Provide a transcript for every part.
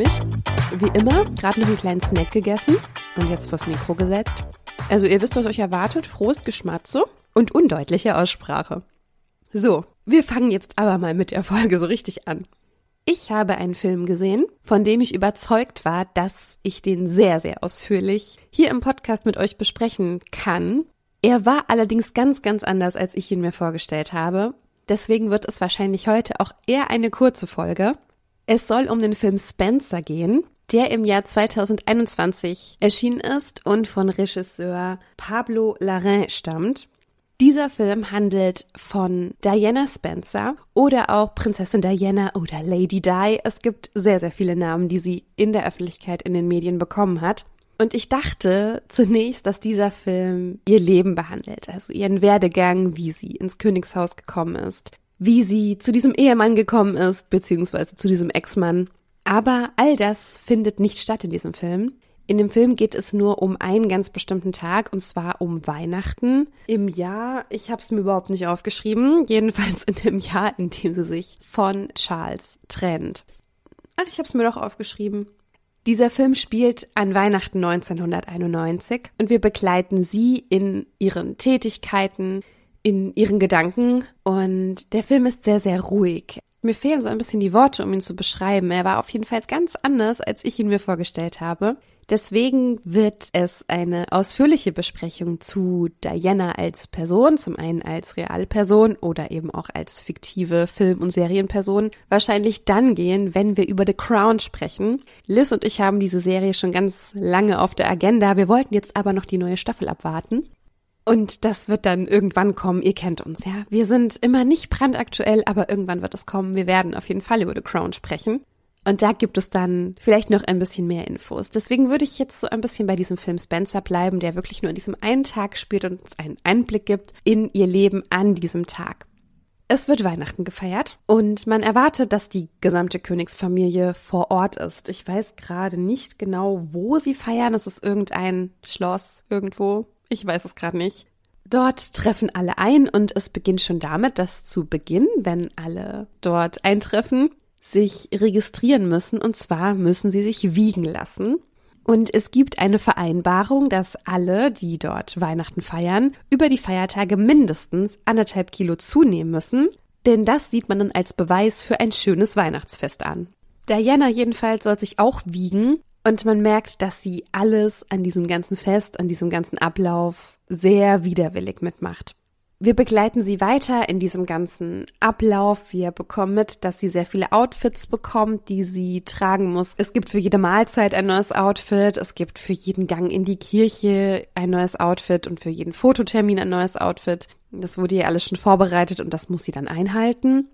mich. Wie immer, gerade noch einen kleinen Snack gegessen und jetzt vors Mikro gesetzt. Also ihr wisst, was euch erwartet. Frohes Geschmatze und undeutliche Aussprache. So, wir fangen jetzt aber mal mit der Folge so richtig an. Ich habe einen Film gesehen, von dem ich überzeugt war, dass ich den sehr, sehr ausführlich hier im Podcast mit euch besprechen kann. Er war allerdings ganz, ganz anders, als ich ihn mir vorgestellt habe. Deswegen wird es wahrscheinlich heute auch eher eine kurze Folge. Es soll um den Film Spencer gehen, der im Jahr 2021 erschienen ist und von Regisseur Pablo Larraín stammt. Dieser Film handelt von Diana Spencer oder auch Prinzessin Diana oder Lady Di. Es gibt sehr, sehr viele Namen, die sie in der Öffentlichkeit in den Medien bekommen hat. Und ich dachte zunächst, dass dieser Film ihr Leben behandelt, also ihren Werdegang, wie sie ins Königshaus gekommen ist, wie sie zu diesem Ehemann gekommen ist, beziehungsweise zu diesem Ex-Mann. Aber all das findet nicht statt in diesem Film. In dem Film geht es nur um einen ganz bestimmten Tag und zwar um Weihnachten im Jahr, ich habe es mir überhaupt nicht aufgeschrieben, jedenfalls in dem Jahr, in dem sie sich von Charles trennt. Ach, ich habe es mir doch aufgeschrieben. Dieser Film spielt an Weihnachten 1991 und wir begleiten sie in ihren Tätigkeiten, in ihren Gedanken und der Film ist sehr, sehr ruhig. Mir fehlen so ein bisschen die Worte, um ihn zu beschreiben. Er war auf jeden Fall ganz anders, als ich ihn mir vorgestellt habe. Deswegen wird es eine ausführliche Besprechung zu Diana als Person, zum einen als Realperson oder eben auch als fiktive Film- und Serienperson, wahrscheinlich dann gehen, wenn wir über The Crown sprechen. Liz und ich haben diese Serie schon ganz lange auf der Agenda. Wir wollten jetzt aber noch die neue Staffel abwarten. Und das wird dann irgendwann kommen. Ihr kennt uns, ja. Wir sind immer nicht brandaktuell, aber irgendwann wird es kommen. Wir werden auf jeden Fall über The Crown sprechen. Und da gibt es dann vielleicht noch ein bisschen mehr Infos. Deswegen würde ich jetzt so ein bisschen bei diesem Film Spencer bleiben, der wirklich nur an diesem einen Tag spielt und uns einen Einblick gibt in ihr Leben an diesem Tag. Es wird Weihnachten gefeiert und man erwartet, dass die gesamte Königsfamilie vor Ort ist. Ich weiß gerade nicht genau, wo sie feiern. Es ist irgendein Schloss irgendwo. Ich weiß es gerade nicht. Dort treffen alle ein und es beginnt schon damit, dass zu Beginn, wenn alle dort eintreffen, sich registrieren müssen und zwar müssen sie sich wiegen lassen. Und es gibt eine Vereinbarung, dass alle, die dort Weihnachten feiern, über die Feiertage mindestens anderthalb Kilo zunehmen müssen, denn das sieht man dann als Beweis für ein schönes Weihnachtsfest an. Diana jedenfalls soll sich auch wiegen und man merkt, dass sie alles an diesem ganzen Fest, an diesem ganzen Ablauf sehr widerwillig mitmacht. Wir begleiten sie weiter in diesem ganzen Ablauf. Wir bekommen mit, dass sie sehr viele Outfits bekommt, die sie tragen muss. Es gibt für jede Mahlzeit ein neues Outfit. Es gibt für jeden Gang in die Kirche ein neues Outfit und für jeden Fototermin ein neues Outfit. Das wurde ihr alles schon vorbereitet und das muss sie dann einhalten.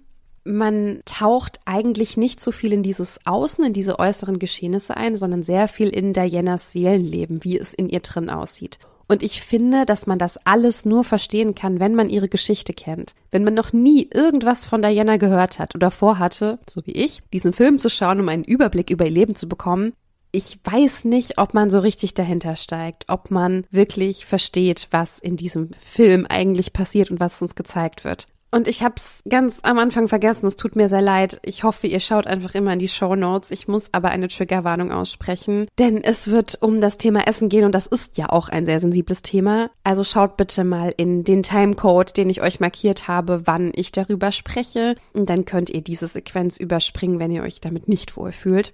Man taucht eigentlich nicht so viel in dieses Außen, in diese äußeren Geschehnisse ein, sondern sehr viel in Dianas Seelenleben, wie es in ihr drin aussieht. Und ich finde, dass man das alles nur verstehen kann, wenn man ihre Geschichte kennt. Wenn man noch nie irgendwas von Diana gehört hat oder vorhatte, so wie ich, diesen Film zu schauen, um einen Überblick über ihr Leben zu bekommen, ich weiß nicht, ob man so richtig dahinter steigt, ob man wirklich versteht, was in diesem Film eigentlich passiert und was uns gezeigt wird. Und ich habe es ganz am Anfang vergessen. Es tut mir sehr leid. Ich hoffe, ihr schaut einfach immer in die Show Notes. Ich muss aber eine Triggerwarnung aussprechen, denn es wird um das Thema Essen gehen und das ist ja auch ein sehr sensibles Thema. Also schaut bitte mal in den Timecode, den ich euch markiert habe, wann ich darüber spreche. Und dann könnt ihr diese Sequenz überspringen, wenn ihr euch damit nicht wohlfühlt.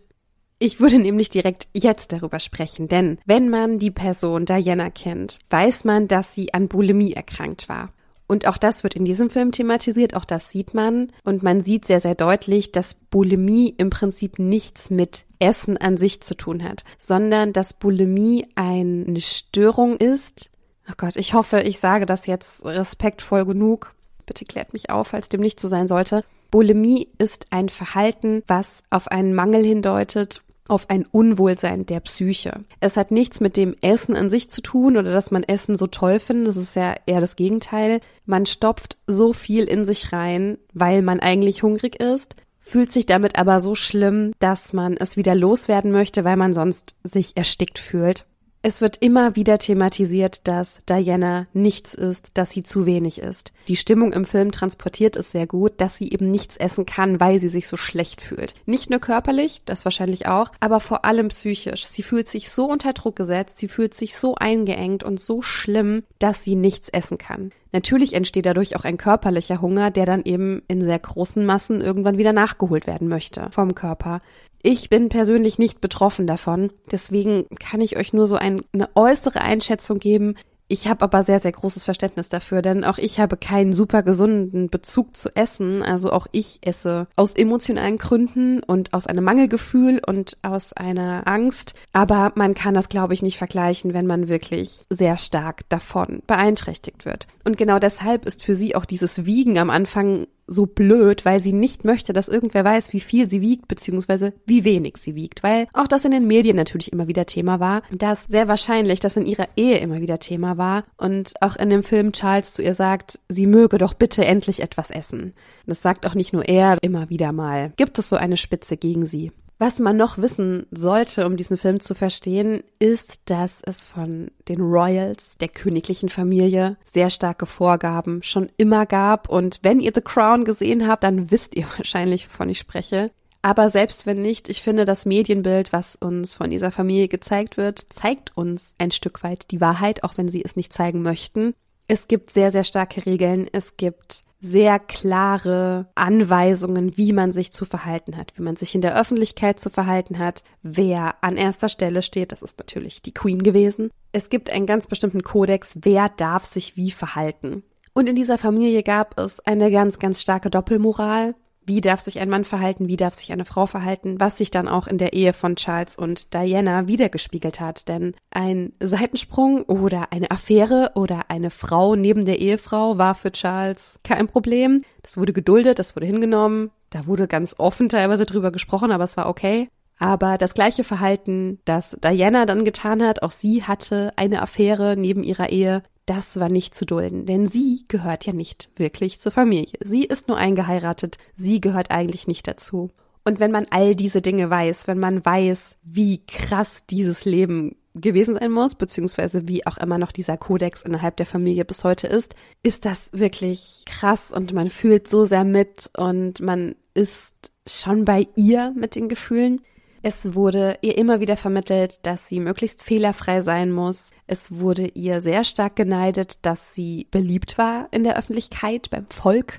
Ich würde nämlich direkt jetzt darüber sprechen, denn wenn man die Person Diana kennt, weiß man, dass sie an Bulimie erkrankt war. Und auch das wird in diesem Film thematisiert, auch das sieht man. Und man sieht sehr, sehr deutlich, dass Bulimie im Prinzip nichts mit Essen an sich zu tun hat, sondern dass Bulimie eine Störung ist. Oh Gott, ich hoffe, ich sage das jetzt respektvoll genug. Bitte klärt mich auf, falls dem nicht so sein sollte. Bulimie ist ein Verhalten, was auf einen Mangel hindeutet auf ein Unwohlsein der Psyche. Es hat nichts mit dem Essen an sich zu tun oder dass man Essen so toll findet. Das ist ja eher das Gegenteil. Man stopft so viel in sich rein, weil man eigentlich hungrig ist, fühlt sich damit aber so schlimm, dass man es wieder loswerden möchte, weil man sonst sich erstickt fühlt. Es wird immer wieder thematisiert, dass Diana nichts ist, dass sie zu wenig ist. Die Stimmung im Film transportiert es sehr gut, dass sie eben nichts essen kann, weil sie sich so schlecht fühlt. Nicht nur körperlich, das wahrscheinlich auch, aber vor allem psychisch. Sie fühlt sich so unter Druck gesetzt, sie fühlt sich so eingeengt und so schlimm, dass sie nichts essen kann. Natürlich entsteht dadurch auch ein körperlicher Hunger, der dann eben in sehr großen Massen irgendwann wieder nachgeholt werden möchte vom Körper. Ich bin persönlich nicht betroffen davon. Deswegen kann ich euch nur so ein, eine äußere Einschätzung geben. Ich habe aber sehr, sehr großes Verständnis dafür, denn auch ich habe keinen super gesunden Bezug zu Essen. Also auch ich esse aus emotionalen Gründen und aus einem Mangelgefühl und aus einer Angst. Aber man kann das, glaube ich, nicht vergleichen, wenn man wirklich sehr stark davon beeinträchtigt wird. Und genau deshalb ist für sie auch dieses Wiegen am Anfang so blöd, weil sie nicht möchte, dass irgendwer weiß, wie viel sie wiegt, beziehungsweise wie wenig sie wiegt. Weil auch das in den Medien natürlich immer wieder Thema war, dass sehr wahrscheinlich das in ihrer Ehe immer wieder Thema war und auch in dem Film Charles zu ihr sagt, sie möge doch bitte endlich etwas essen. Das sagt auch nicht nur er immer wieder mal. Gibt es so eine Spitze gegen sie? Was man noch wissen sollte, um diesen Film zu verstehen, ist, dass es von den Royals, der königlichen Familie, sehr starke Vorgaben schon immer gab. Und wenn ihr The Crown gesehen habt, dann wisst ihr wahrscheinlich, wovon ich spreche. Aber selbst wenn nicht, ich finde, das Medienbild, was uns von dieser Familie gezeigt wird, zeigt uns ein Stück weit die Wahrheit, auch wenn sie es nicht zeigen möchten. Es gibt sehr, sehr starke Regeln. Es gibt sehr klare Anweisungen, wie man sich zu verhalten hat, wie man sich in der Öffentlichkeit zu verhalten hat, wer an erster Stelle steht, das ist natürlich die Queen gewesen. Es gibt einen ganz bestimmten Kodex, wer darf sich wie verhalten. Und in dieser Familie gab es eine ganz, ganz starke Doppelmoral wie darf sich ein Mann verhalten, wie darf sich eine Frau verhalten, was sich dann auch in der Ehe von Charles und Diana wiedergespiegelt hat. Denn ein Seitensprung oder eine Affäre oder eine Frau neben der Ehefrau war für Charles kein Problem. Das wurde geduldet, das wurde hingenommen. Da wurde ganz offen teilweise drüber gesprochen, aber es war okay. Aber das gleiche Verhalten, das Diana dann getan hat, auch sie hatte eine Affäre neben ihrer Ehe, das war nicht zu dulden, denn sie gehört ja nicht wirklich zur Familie. Sie ist nur eingeheiratet, sie gehört eigentlich nicht dazu. Und wenn man all diese Dinge weiß, wenn man weiß, wie krass dieses Leben gewesen sein muss, beziehungsweise wie auch immer noch dieser Kodex innerhalb der Familie bis heute ist, ist das wirklich krass und man fühlt so sehr mit und man ist schon bei ihr mit den Gefühlen. Es wurde ihr immer wieder vermittelt, dass sie möglichst fehlerfrei sein muss. Es wurde ihr sehr stark geneidet, dass sie beliebt war in der Öffentlichkeit, beim Volk.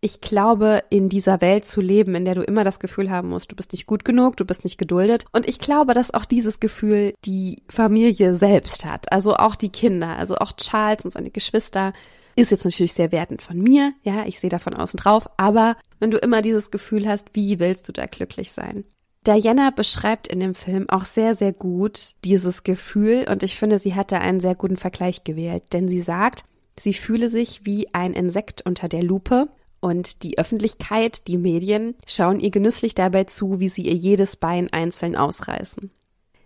Ich glaube, in dieser Welt zu leben, in der du immer das Gefühl haben musst, du bist nicht gut genug, du bist nicht geduldet. Und ich glaube, dass auch dieses Gefühl die Familie selbst hat. Also auch die Kinder, also auch Charles und seine Geschwister. Ist jetzt natürlich sehr wertend von mir, ja, ich sehe da von außen drauf, aber wenn du immer dieses Gefühl hast, wie willst du da glücklich sein? Diana beschreibt in dem Film auch sehr, sehr gut dieses Gefühl und ich finde, sie hat da einen sehr guten Vergleich gewählt, denn sie sagt, sie fühle sich wie ein Insekt unter der Lupe und die Öffentlichkeit, die Medien schauen ihr genüsslich dabei zu, wie sie ihr jedes Bein einzeln ausreißen.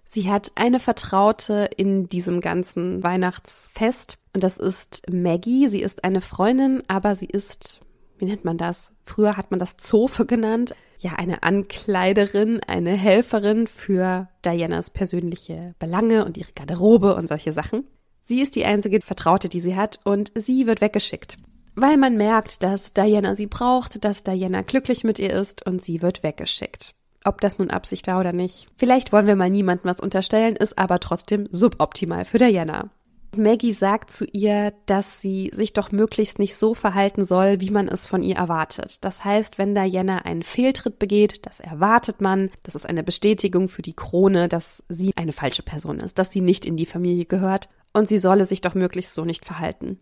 Sie hat eine Vertraute in diesem ganzen Weihnachtsfest und das ist Maggie. Sie ist eine Freundin, aber sie ist, wie nennt man das? Früher hat man das Zofe genannt ja eine Ankleiderin, eine Helferin für Dianas persönliche Belange und ihre Garderobe und solche Sachen. Sie ist die einzige Vertraute, die sie hat und sie wird weggeschickt. Weil man merkt, dass Diana sie braucht, dass Diana glücklich mit ihr ist und sie wird weggeschickt. Ob das nun Absicht war oder nicht. Vielleicht wollen wir mal niemandem was unterstellen, ist aber trotzdem suboptimal für Diana. Maggie sagt zu ihr, dass sie sich doch möglichst nicht so verhalten soll, wie man es von ihr erwartet. Das heißt, wenn Diana einen Fehltritt begeht, das erwartet man, das ist eine Bestätigung für die Krone, dass sie eine falsche Person ist, dass sie nicht in die Familie gehört und sie solle sich doch möglichst so nicht verhalten.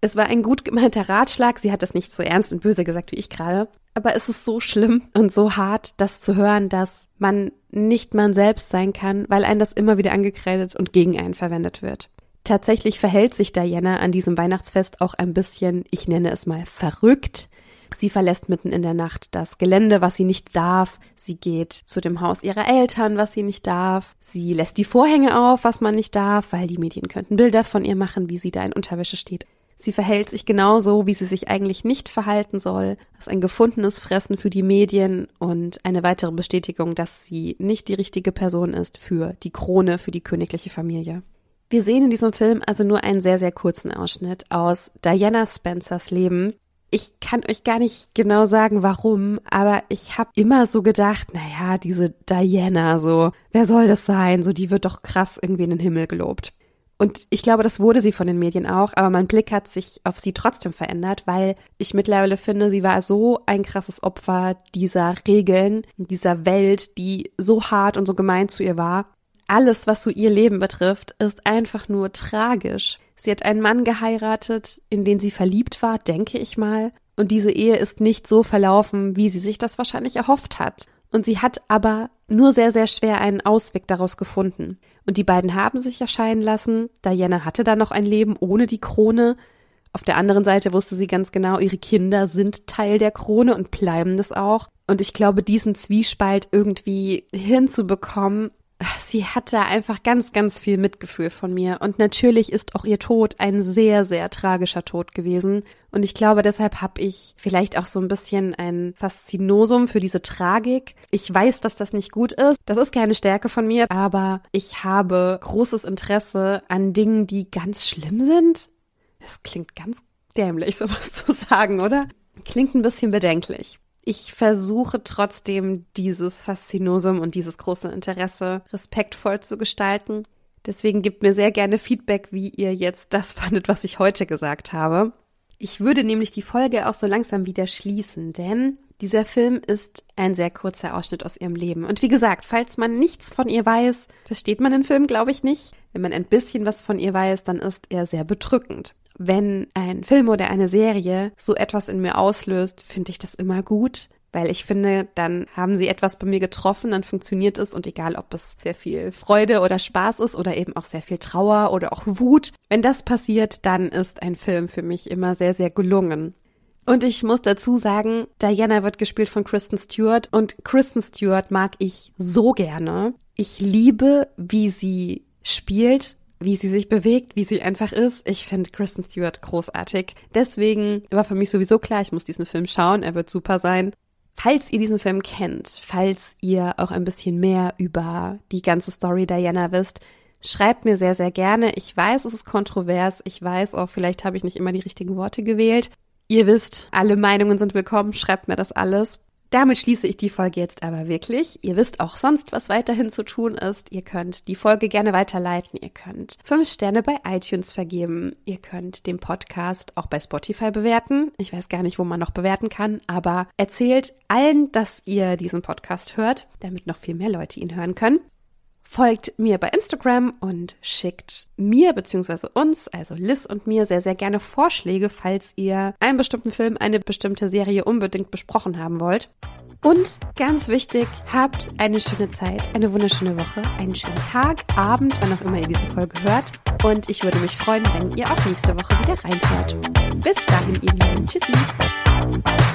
Es war ein gut gemeinter Ratschlag, sie hat das nicht so ernst und böse gesagt wie ich gerade, aber es ist so schlimm und so hart, das zu hören, dass man nicht man selbst sein kann, weil ein das immer wieder angekreidet und gegen einen verwendet wird. Tatsächlich verhält sich Diana an diesem Weihnachtsfest auch ein bisschen, ich nenne es mal verrückt. Sie verlässt mitten in der Nacht das Gelände, was sie nicht darf. Sie geht zu dem Haus ihrer Eltern, was sie nicht darf. Sie lässt die Vorhänge auf, was man nicht darf, weil die Medien könnten Bilder von ihr machen, wie sie da in Unterwäsche steht. Sie verhält sich genauso, wie sie sich eigentlich nicht verhalten soll. Das ist ein gefundenes Fressen für die Medien und eine weitere Bestätigung, dass sie nicht die richtige Person ist für die Krone, für die königliche Familie. Wir sehen in diesem Film also nur einen sehr, sehr kurzen Ausschnitt aus Diana Spencers Leben. Ich kann euch gar nicht genau sagen, warum, aber ich habe immer so gedacht, naja, diese Diana, so, wer soll das sein? So, die wird doch krass irgendwie in den Himmel gelobt. Und ich glaube, das wurde sie von den Medien auch, aber mein Blick hat sich auf sie trotzdem verändert, weil ich mittlerweile finde, sie war so ein krasses Opfer dieser Regeln, dieser Welt, die so hart und so gemein zu ihr war. Alles, was so ihr Leben betrifft, ist einfach nur tragisch. Sie hat einen Mann geheiratet, in den sie verliebt war, denke ich mal. Und diese Ehe ist nicht so verlaufen, wie sie sich das wahrscheinlich erhofft hat. Und sie hat aber nur sehr, sehr schwer einen Ausweg daraus gefunden. Und die beiden haben sich erscheinen lassen. Diana hatte da noch ein Leben ohne die Krone. Auf der anderen Seite wusste sie ganz genau, ihre Kinder sind Teil der Krone und bleiben das auch. Und ich glaube, diesen Zwiespalt irgendwie hinzubekommen, sie hatte einfach ganz, ganz viel Mitgefühl von mir. Und natürlich ist auch ihr Tod ein sehr, sehr tragischer Tod gewesen. Und ich glaube, deshalb habe ich vielleicht auch so ein bisschen ein Faszinosum für diese Tragik. Ich weiß, dass das nicht gut ist. Das ist keine Stärke von mir, aber ich habe großes Interesse an Dingen, die ganz schlimm sind. Das klingt ganz dämlich, sowas zu sagen, oder? Klingt ein bisschen bedenklich ich versuche trotzdem dieses Faszinosum und dieses große Interesse respektvoll zu gestalten. Deswegen gebt mir sehr gerne Feedback, wie ihr jetzt das fandet, was ich heute gesagt habe. Ich würde nämlich die Folge auch so langsam wieder schließen, denn dieser Film ist ein sehr kurzer Ausschnitt aus ihrem Leben. Und wie gesagt, falls man nichts von ihr weiß, versteht man den Film, glaube ich, nicht. Wenn man ein bisschen was von ihr weiß, dann ist er sehr bedrückend wenn ein Film oder eine Serie so etwas in mir auslöst, finde ich das immer gut, weil ich finde, dann haben sie etwas bei mir getroffen, dann funktioniert es und egal, ob es sehr viel Freude oder Spaß ist oder eben auch sehr viel Trauer oder auch Wut, wenn das passiert, dann ist ein Film für mich immer sehr, sehr gelungen. Und ich muss dazu sagen, Diana wird gespielt von Kristen Stewart und Kristen Stewart mag ich so gerne. Ich liebe, wie sie spielt wie sie sich bewegt, wie sie einfach ist. Ich finde Kristen Stewart großartig. Deswegen war für mich sowieso klar, ich muss diesen Film schauen. Er wird super sein. Falls ihr diesen Film kennt, falls ihr auch ein bisschen mehr über die ganze Story Diana wisst, schreibt mir sehr, sehr gerne. Ich weiß, es ist kontrovers. Ich weiß auch, vielleicht habe ich nicht immer die richtigen Worte gewählt. Ihr wisst, alle Meinungen sind willkommen. Schreibt mir das alles. Damit schließe ich die Folge jetzt aber wirklich. Ihr wisst auch sonst, was weiterhin zu tun ist. Ihr könnt die Folge gerne weiterleiten. Ihr könnt fünf Sterne bei iTunes vergeben. Ihr könnt den Podcast auch bei Spotify bewerten. Ich weiß gar nicht, wo man noch bewerten kann, aber erzählt allen, dass ihr diesen Podcast hört, damit noch viel mehr Leute ihn hören können. Folgt mir bei Instagram und schickt mir bzw. uns, also Liz und mir, sehr, sehr gerne Vorschläge, falls ihr einen bestimmten Film, eine bestimmte Serie unbedingt besprochen haben wollt. Und ganz wichtig, habt eine schöne Zeit, eine wunderschöne Woche, einen schönen Tag, Abend, wann auch immer ihr diese Folge hört. Und ich würde mich freuen, wenn ihr auch nächste Woche wieder reinhört. Bis dahin, ihr Lieben. Tschüssi.